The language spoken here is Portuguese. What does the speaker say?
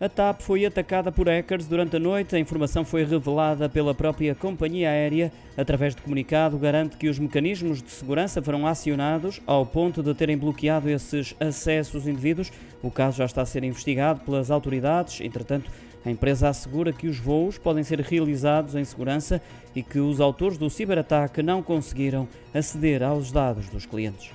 A TAP foi atacada por hackers durante a noite. A informação foi revelada pela própria companhia aérea. Através de comunicado, garante que os mecanismos de segurança foram acionados ao ponto de terem bloqueado esses acessos indivíduos. O caso já está a ser investigado pelas autoridades. Entretanto, a empresa assegura que os voos podem ser realizados em segurança e que os autores do ciberataque não conseguiram aceder aos dados dos clientes.